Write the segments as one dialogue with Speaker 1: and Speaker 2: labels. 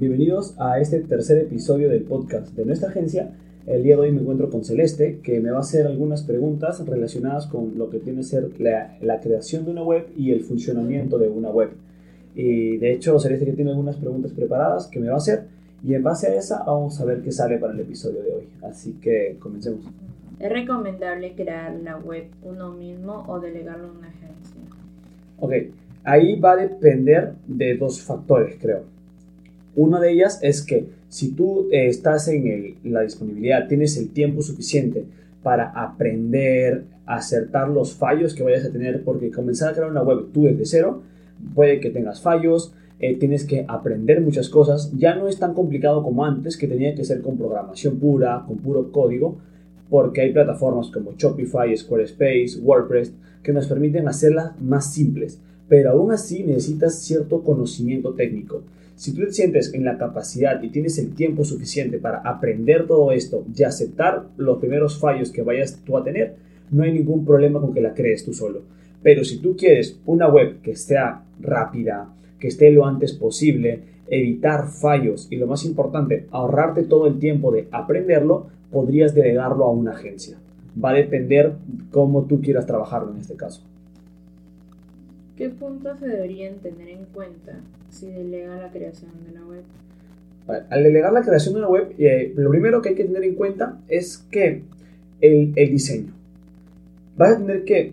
Speaker 1: Bienvenidos a este tercer episodio del podcast de nuestra agencia. El día de hoy me encuentro con Celeste, que me va a hacer algunas preguntas relacionadas con lo que tiene que ser la, creación de una web y el funcionamiento de una web. Y de hecho, Celeste ya tiene algunas preguntas preparadas que me va a hacer y en base a esa vamos a ver qué sale para el episodio de hoy. Así que comencemos.
Speaker 2: ¿Es recomendable crear la web uno mismo o delegarlo a una agencia?
Speaker 1: Ok, ahí va a depender de dos factores, creo. Una de ellas es que si tú eh, estás en la disponibilidad, tienes el tiempo suficiente para aprender, acertar los fallos que vayas a tener, porque comenzar a crear una web tú desde cero, puede que tengas fallos, eh, tienes que aprender muchas cosas, ya no es tan complicado como antes, que tenía que ser con programación pura, con puro código, porque hay plataformas como Shopify, Squarespace, WordPress, que nos permiten hacerlas más simples, pero aún así necesitas cierto conocimiento técnico. Si tú te sientes en la capacidad y tienes el tiempo suficiente para aprender todo esto y aceptar los primeros fallos que vayas tú a tener, no hay ningún problema con que la crees tú solo. Pero si tú quieres una web que sea rápida, que esté lo antes posible, evitar fallos y lo más importante, ahorrarte todo el tiempo de aprenderlo, podrías delegarlo a una agencia. Va a depender cómo tú quieras trabajarlo en este caso.
Speaker 2: ¿Qué puntos se deberían tener en cuenta si delega la creación de la web?
Speaker 1: al delegar la creación de una web, eh, lo primero que hay que tener en cuenta es que el, el diseño. Vas a tener que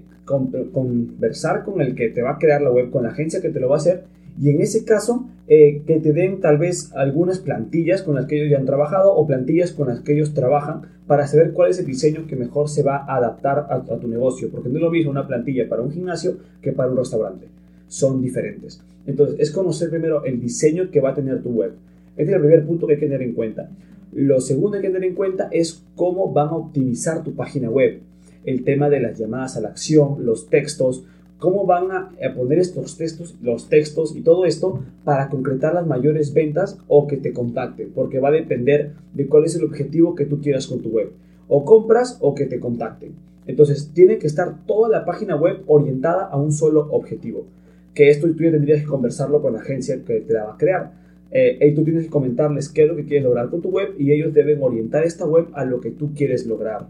Speaker 1: conversar con el que te va a crear la web, con la agencia que te lo va a hacer, y en ese caso eh, que te den tal vez algunas plantillas con las que ellos ya han trabajado o plantillas con las que ellos trabajan para saber cuál es el diseño que mejor se va a adaptar a, tu negocio, porque no es lo mismo una plantilla para un gimnasio que para un restaurante, son diferentes. Entonces, es conocer primero el diseño que va a tener tu web. Este es el primer punto que hay que tener en cuenta. Lo segundo que hay que tener en cuenta es cómo van a optimizar tu página web. El tema de las llamadas a la acción, los textos, cómo van a, poner estos textos, los textos y todo esto para concretar las mayores ventas o que te contacten, porque va a depender de cuál es el objetivo que tú quieras con tu web. O compras o que te contacten. Entonces, tiene que estar toda la página web orientada a un solo objetivo. Que esto tú ya tendrías que conversarlo con la agencia que te la va a crear. Eh, y tú tienes que comentarles qué es lo que quieres lograr con tu web y ellos deben orientar esta web a lo que tú quieres lograr.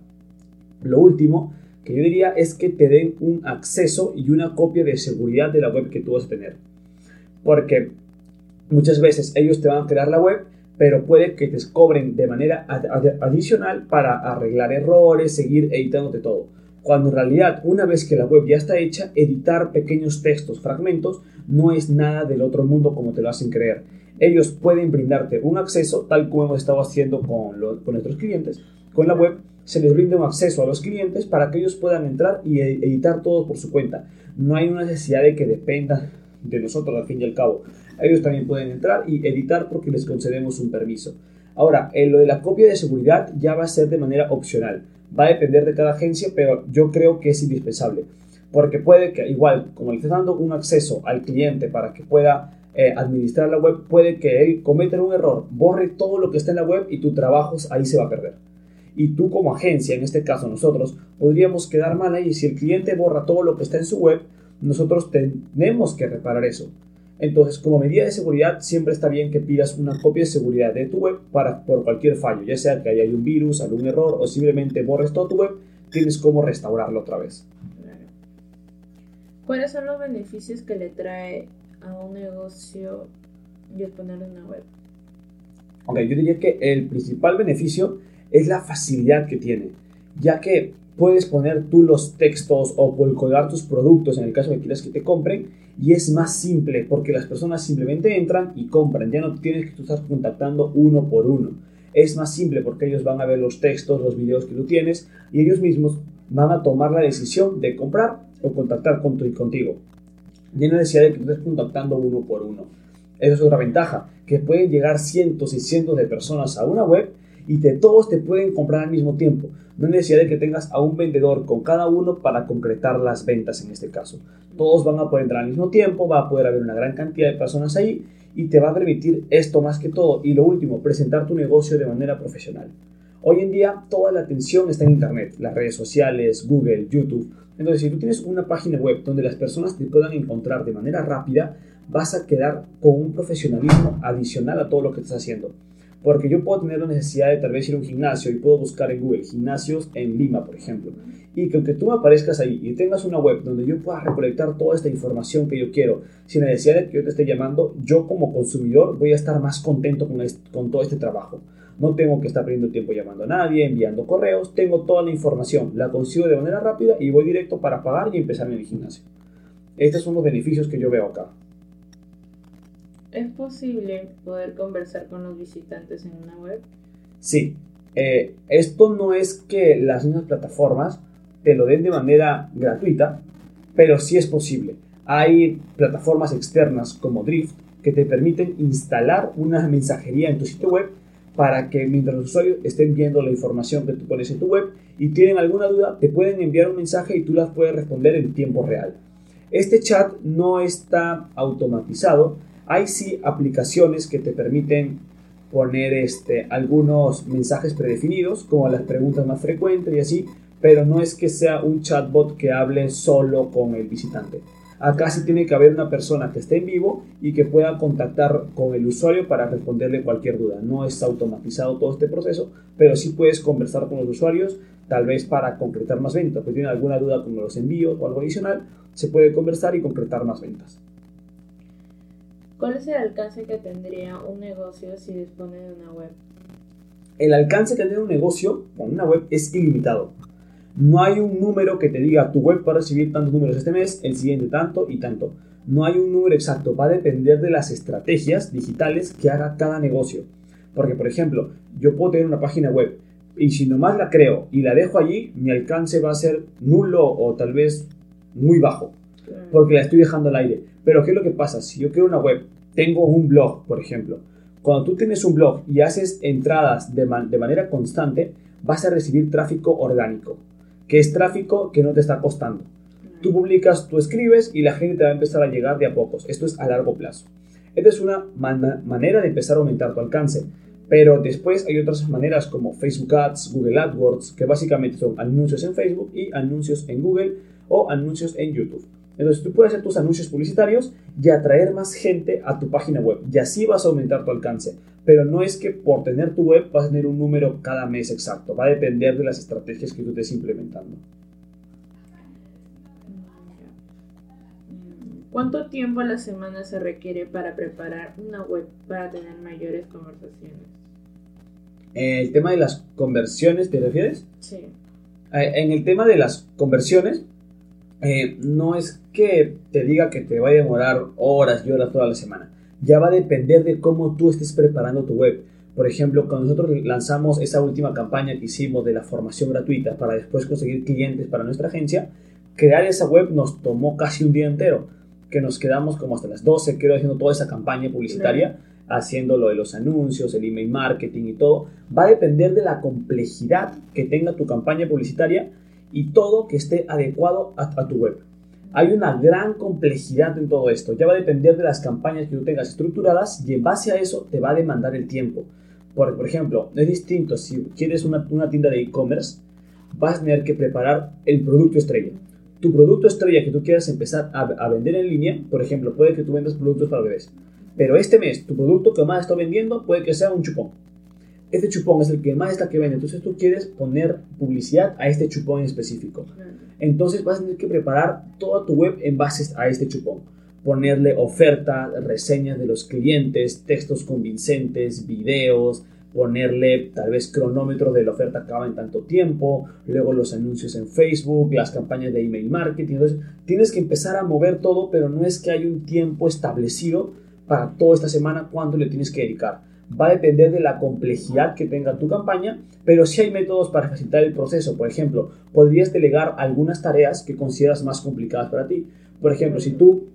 Speaker 1: Lo último que yo diría es que te den un acceso y una copia de seguridad de la web que tú vas a tener. Porque muchas veces ellos te van a crear la web, pero puede que te cobren de manera adicional para arreglar errores, seguir editándote todo. Cuando en realidad, una vez que la web ya está hecha, editar pequeños textos, fragmentos, no es nada del otro mundo como te lo hacen creer. Ellos pueden brindarte un acceso, tal como hemos estado haciendo con, con nuestros clientes, con la web, se les brinda un acceso a los clientes para que ellos puedan entrar y e-, editar todo por su cuenta. No hay una necesidad de que dependan de nosotros al fin y al cabo. Ellos también pueden entrar y editar porque les concedemos un permiso. Ahora, en lo de la copia de seguridad ya va a ser de manera opcional. Va a depender de cada agencia, pero yo creo que es indispensable. Porque puede que, igual, como le estás dando un acceso al cliente para que pueda eh, administrar la web, puede que él cometa un error, borre todo lo que está en la web y tu trabajo ahí se va a perder y tú como agencia, en este caso nosotros, podríamos quedar mal ahí. Si el cliente borra todo lo que está en su web, nosotros tenemos que reparar eso. Entonces, como medida de seguridad, siempre está bien que pidas una copia de seguridad de tu web para, por cualquier fallo, ya sea que haya un virus, algún error o simplemente borres todo tu web, tienes cómo restaurarlo otra vez.
Speaker 2: ¿Cuáles son los beneficios que le trae a un negocio disponer de una web?
Speaker 1: Ok, yo diría que el principal beneficio es la facilidad que tiene, ya que puedes poner tú los textos o colgar tus productos en el caso de que quieras que te compren y es más simple porque las personas simplemente entran y compran, ya no tienes que estar contactando uno por uno. Es más simple porque ellos van a ver los textos, los videos que tú tienes y ellos mismos van a tomar la decisión de comprar o contactar con contigo. Ya no necesidad de que estés contactando uno por uno. Esa es otra ventaja, que pueden llegar cientos y cientos de personas a una web y de todos te pueden comprar al mismo tiempo. No hay necesidad de que tengas a un vendedor con cada uno para concretar las ventas en este caso. Todos van a poder entrar al mismo tiempo, va a poder haber una gran cantidad de personas ahí y te va a permitir esto más que todo. Y lo último, presentar tu negocio de manera profesional. Hoy en día toda la atención está en Internet, las redes sociales, Google, YouTube. Entonces, si tú tienes una página web donde las personas te puedan encontrar de manera rápida, vas a quedar con un profesionalismo adicional a todo lo que estás haciendo. Porque yo puedo tener la necesidad de tal vez ir a un gimnasio y puedo buscar en Google gimnasios en Lima, por ejemplo. Y que aunque tú me aparezcas ahí y tengas una web donde yo pueda recolectar toda esta información que yo quiero, sin necesidad de que yo te esté llamando, yo como consumidor voy a estar más contento con, con todo este trabajo. No tengo que estar perdiendo tiempo llamando a nadie, enviando correos, tengo toda la información, la consigo de manera rápida y voy directo para pagar y empezar en el gimnasio. Estos son los beneficios que yo veo acá.
Speaker 2: ¿Es posible poder conversar con los visitantes en una web?
Speaker 1: Sí. Eh, esto no es que las mismas plataformas te lo den de manera gratuita, pero sí es posible. Hay plataformas externas como Drift que te permiten instalar una mensajería en tu sitio web para que mientras los usuarios estén viendo la información que tú pones en tu web y tienen alguna duda, te pueden enviar un mensaje y tú las puedes responder en tiempo real. Este chat no está automatizado, hay sí aplicaciones que te permiten poner este, algunos mensajes predefinidos, como las preguntas más frecuentes y así, pero no es que sea un chatbot que hable solo con el visitante. Acá sí tiene que haber una persona que esté en vivo y que pueda contactar con el usuario para responderle cualquier duda. No es automatizado todo este proceso, pero sí puedes conversar con los usuarios, tal vez para concretar más ventas. Si tienen alguna duda con los envíos o algo adicional, se puede conversar y concretar más ventas.
Speaker 2: ¿Cuál es el alcance que tendría un negocio si dispone de una web?
Speaker 1: El alcance que tendría un negocio con una web es ilimitado. No hay un número que te diga tu web va a recibir tantos números este mes, el siguiente tanto y tanto. No hay un número exacto, va a depender de las estrategias digitales que haga cada negocio. Porque, por ejemplo, yo puedo tener una página web y si nomás la creo y la dejo allí, mi alcance va a ser nulo o tal vez muy bajo, porque la estoy dejando al aire. Pero ¿qué es lo que pasa? Si yo quiero una web, tengo un blog, por ejemplo. Cuando tú tienes un blog y haces entradas de, de manera constante, vas a recibir tráfico orgánico, que es tráfico que no te está costando. Tú publicas, tú escribes y la gente te va a empezar a llegar de a pocos. Esto es a largo plazo. Esta es una manera de empezar a aumentar tu alcance. Pero después hay otras maneras como Facebook Ads, Google AdWords, que básicamente son anuncios en Facebook y anuncios en Google o anuncios en YouTube. Entonces tú puedes hacer tus anuncios publicitarios y atraer más gente a tu página web y así vas a aumentar tu alcance. Pero no es que por tener tu web vas a tener un número cada mes exacto, va a depender de las estrategias que tú estés implementando.
Speaker 2: ¿Cuánto tiempo a la semana se requiere para preparar una web para tener mayores conversaciones?
Speaker 1: ¿El tema de las conversiones te refieres?
Speaker 2: Sí.
Speaker 1: Eh, en el tema de las conversiones, eh, no es que te diga que te va a demorar horas y horas toda la semana. Ya va a depender de cómo tú estés preparando tu web. Por ejemplo, cuando nosotros lanzamos esa última campaña que hicimos de la formación gratuita para después conseguir clientes para nuestra agencia, crear esa web nos tomó casi un día entero, que nos quedamos como hasta las 12, creo, haciendo toda esa campaña publicitaria, haciendo lo de los anuncios, el email marketing y todo. Va a depender de la complejidad que tenga tu campaña publicitaria y todo que esté adecuado a, tu web. Hay una gran complejidad en todo esto. Ya va a depender de las campañas que tú tengas estructuradas y en base a eso te va a demandar el tiempo. Por, por ejemplo, es distinto si quieres una, tienda de e-commerce, vas a tener que preparar el producto estrella. Tu producto estrella que tú quieras empezar a, a, vender en línea, por ejemplo, puede que tú vendas productos para bebés. Pero este mes, tu producto que más está vendiendo puede que sea un chupón este chupón es el que más está que vende. Entonces tú quieres poner publicidad a este chupón en específico. Entonces vas a tener que preparar toda tu web en base a este chupón. Ponerle oferta, reseñas de los clientes, textos convincentes, videos, ponerle tal vez cronómetro de la oferta acaba en tanto tiempo, luego los anuncios en Facebook, las campañas de email marketing. Entonces tienes que empezar a mover todo, pero no es que hay un tiempo establecido para toda esta semana cuánto le tienes que dedicar va a depender de la complejidad que tenga tu campaña, pero sí hay métodos para facilitar el proceso. Por ejemplo, podrías delegar algunas tareas que consideras más complicadas para ti. Por ejemplo, si tú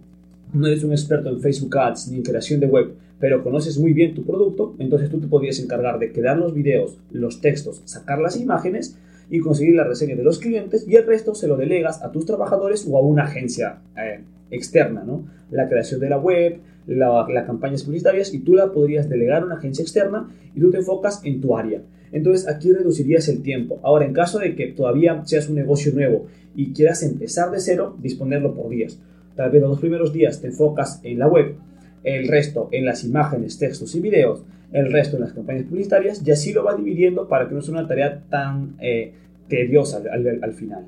Speaker 1: no eres un experto en Facebook Ads ni en creación de web, pero conoces muy bien tu producto, entonces tú te podrías encargar de crear los videos, los textos, sacar las imágenes y conseguir la reseña de los clientes y el resto se lo delegas a tus trabajadores o a una agencia eh, externa, ¿no? La creación de la web, las campañas publicitarias y tú la podrías delegar a una agencia externa y tú te enfocas en tu área. Entonces aquí reducirías el tiempo. Ahora, en caso de que todavía seas un negocio nuevo y quieras empezar de cero, disponerlo por días. Tal vez los dos primeros días te enfocas en la web, el resto en las imágenes, textos y videos, el resto en las campañas publicitarias y así lo va dividiendo para que no sea una tarea tan eh, tediosa al, final.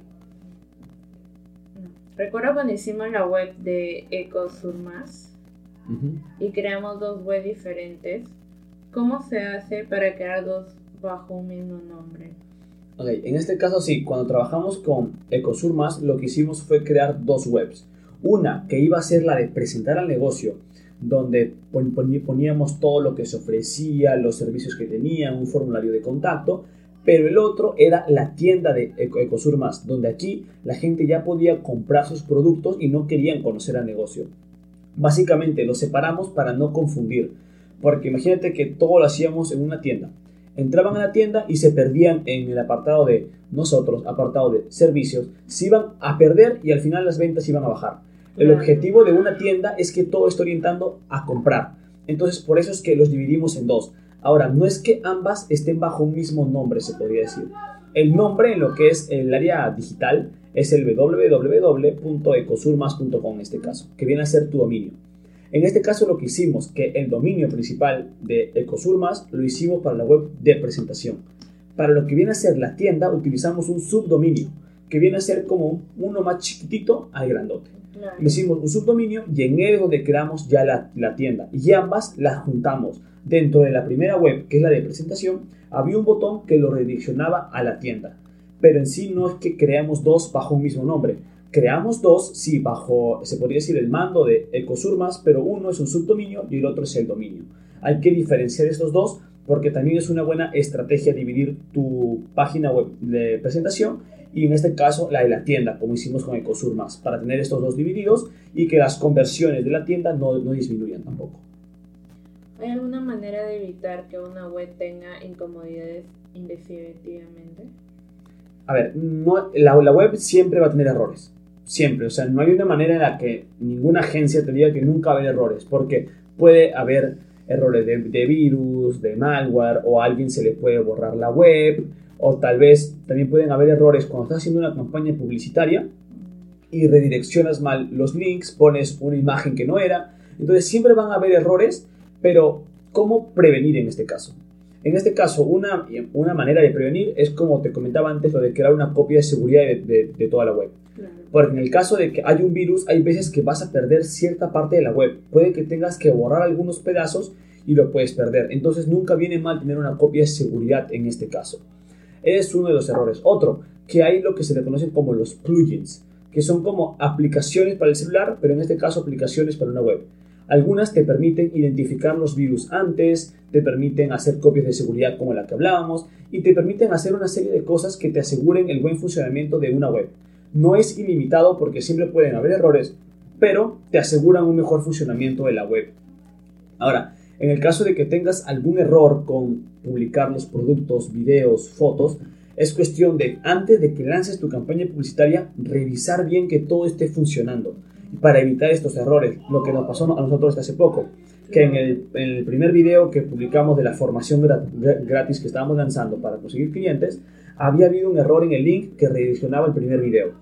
Speaker 2: Recuerdo cuando hicimos la web de Ecosurmas y creamos dos webs diferentes. ¿Cómo se hace para crear dos bajo un mismo nombre?
Speaker 1: Ok, en este caso sí, cuando trabajamos con Ecosurmas lo que hicimos fue crear dos webs. Una que iba a ser la de presentar al negocio, donde poníamos todo lo que se ofrecía, los servicios que tenían, un formulario de contacto, pero el otro era la tienda de Ecosurmas, donde aquí la gente ya podía comprar sus productos y no querían conocer al negocio. Básicamente lo separamos para no confundir, porque imagínate que todo lo hacíamos en una tienda. Entraban a la tienda y se perdían en el apartado de nosotros, apartado de servicios, se iban a perder y al final las ventas iban a bajar. El objetivo de una tienda es que todo esté orientando a comprar. Entonces, por eso es que los dividimos en dos. Ahora, no es que ambas estén bajo un mismo nombre, se podría decir. El nombre en lo que es el área digital es el www.ecosurmas.com en este caso, que viene a ser tu dominio. En este caso lo que hicimos, que el dominio principal de Ecosurmas lo hicimos para la web de presentación. Para lo que viene a ser la tienda utilizamos un subdominio, que viene a ser como uno más chiquitito al grandote. Hicimos un subdominio y en él es donde creamos ya la, la tienda. Y ambas las juntamos. Dentro de la primera web, que es la de presentación, había un botón que lo redireccionaba a la tienda. Pero en sí no es que creamos dos bajo un mismo nombre. Creamos dos, sí, bajo, se podría decir, el mando de Ecosurmas, pero uno es un subdominio y el otro es el dominio. Hay que diferenciar estos dos porque también es una buena estrategia dividir tu página web de presentación y en este caso la de la tienda, como hicimos con Ecosurmas, para tener estos dos divididos y que las conversiones de la tienda no, no disminuyan tampoco.
Speaker 2: ¿Hay alguna manera de evitar que una web tenga incomodidades indefinitivamente?
Speaker 1: A ver, no, la, la, web siempre va a tener errores. Siempre. O sea, no hay una manera en la que ninguna agencia te diga que nunca va a haber errores. Porque puede haber errores de, de virus, de malware, o a alguien se le puede borrar la web, o tal vez también pueden haber errores cuando estás haciendo una campaña publicitaria y redireccionas mal los links, pones una imagen que no era. Entonces siempre van a haber errores pero, ¿cómo prevenir en este caso? En este caso, una, una manera de prevenir es como te comentaba antes, lo de crear una copia de seguridad de, de, toda la web. Porque en el caso de que hay un virus, hay veces que vas a perder cierta parte de la web. Puede que tengas que borrar algunos pedazos y lo puedes perder. Entonces nunca viene mal tener una copia de seguridad en este caso. Es uno de los errores. Otro, que hay lo que se le conocen como los plugins, que son como aplicaciones para el celular, pero en este caso aplicaciones para una web. Algunas te permiten identificar los virus antes, te permiten hacer copias de seguridad como la que hablábamos y te permiten hacer una serie de cosas que te aseguren el buen funcionamiento de una web. No es ilimitado porque siempre pueden haber errores, pero te aseguran un mejor funcionamiento de la web. Ahora, en el caso de que tengas algún error con publicar los productos, videos, fotos, es cuestión de, antes de que lances tu campaña publicitaria, revisar bien que todo esté funcionando para evitar estos errores, lo que nos pasó a nosotros hace poco, que en el, primer video que publicamos de la formación gratis que estábamos lanzando para conseguir clientes, había habido un error en el link que redireccionaba el primer video.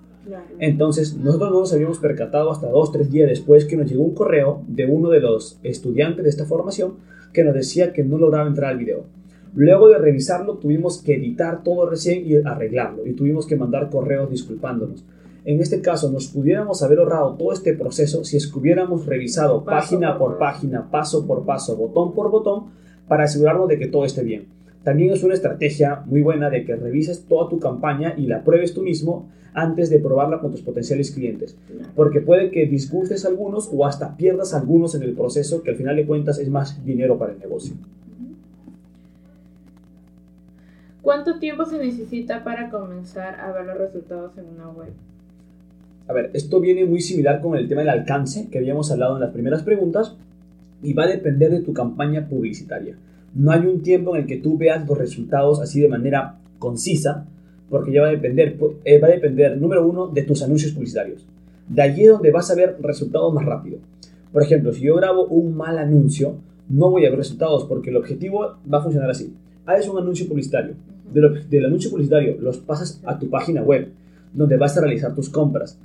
Speaker 1: Entonces, nosotros no nos habíamos percatado hasta dos, tres días después que nos llegó un correo de uno de los estudiantes de esta formación que nos decía que no lograba entrar al video. Luego de revisarlo, tuvimos que editar todo recién y arreglarlo, y tuvimos que mandar correos disculpándonos. En este caso, nos pudiéramos haber ahorrado todo este proceso si es que hubiéramos revisado página por página, paso por paso, botón por botón, para asegurarnos de que todo esté bien. También es una estrategia muy buena de que revises toda tu campaña y la pruebes tú mismo antes de probarla con tus potenciales clientes. Porque puede que disgustes a algunos o hasta pierdas a algunos en el proceso, que al final de cuentas es más dinero para el negocio.
Speaker 2: ¿Cuánto tiempo se necesita para comenzar a ver los resultados en una web?
Speaker 1: A ver, esto viene muy similar con el tema del alcance que habíamos hablado en las primeras preguntas y va a depender de tu campaña publicitaria. No hay un tiempo en el que tú veas los resultados así de manera concisa, porque ya va a depender, eh, va a depender, número uno, de tus anuncios publicitarios. De allí es donde vas a ver resultados más rápido. Por ejemplo, si yo grabo un mal anuncio, no voy a ver resultados porque el objetivo va a funcionar así. Haces un anuncio publicitario. Del anuncio publicitario los pasas a tu página web donde vas a realizar tus compras.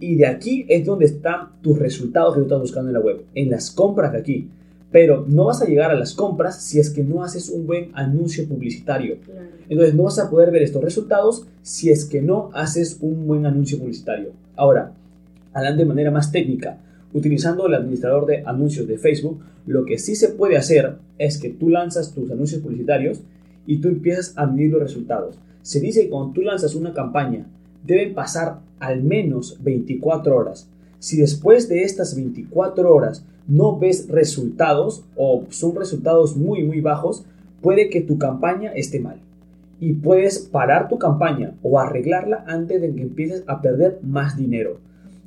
Speaker 1: Y de aquí es donde están tus resultados que tú estás buscando en la web, en las compras de aquí. Pero no vas a llegar a las compras si es que no haces un buen anuncio publicitario. Entonces no vas a poder ver estos resultados si es que no haces un buen anuncio publicitario. Ahora, hablando de manera más técnica, utilizando el administrador de anuncios de Facebook, lo que sí se puede hacer es que tú lanzas tus anuncios publicitarios y tú empiezas a medir los resultados. Se dice que cuando tú lanzas una campaña, deben pasar al menos 24 horas. Si después de estas 24 horas no ves resultados o son resultados muy muy bajos, puede que tu campaña esté mal. Y puedes parar tu campaña o arreglarla antes de que empieces a perder más dinero.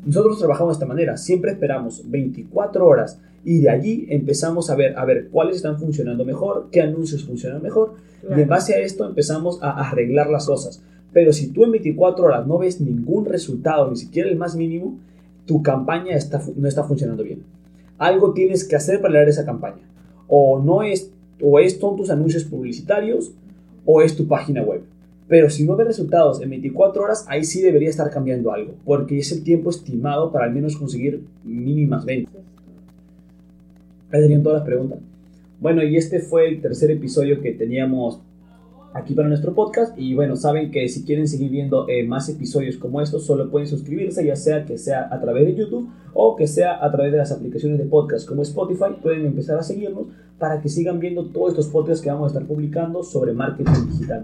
Speaker 1: Nosotros trabajamos de esta manera, siempre esperamos 24 horas y de allí empezamos a ver, a ver cuáles están funcionando mejor, qué anuncios funcionan mejor y en base a esto empezamos a arreglar las cosas. Pero si tú en 24 horas no ves ningún resultado, ni siquiera el más mínimo, tu campaña está, no está funcionando bien. Algo tienes que hacer para leer esa campaña. O no es, o es son tus anuncios publicitarios o es tu página web. Pero si no ves resultados en 24 horas, ahí sí debería estar cambiando algo, porque es el tiempo estimado para al menos conseguir mínimas ventas. Ahí serían todas las preguntas. Bueno, y este fue el tercer episodio que teníamos aquí para nuestro podcast. Y bueno, saben que si quieren seguir viendo eh, más episodios como estos, solo pueden suscribirse, ya sea que sea a través de YouTube o que sea a través de las aplicaciones de podcast como Spotify. Pueden empezar a seguirnos para que sigan viendo todos estos podcasts que vamos a estar publicando sobre marketing digital.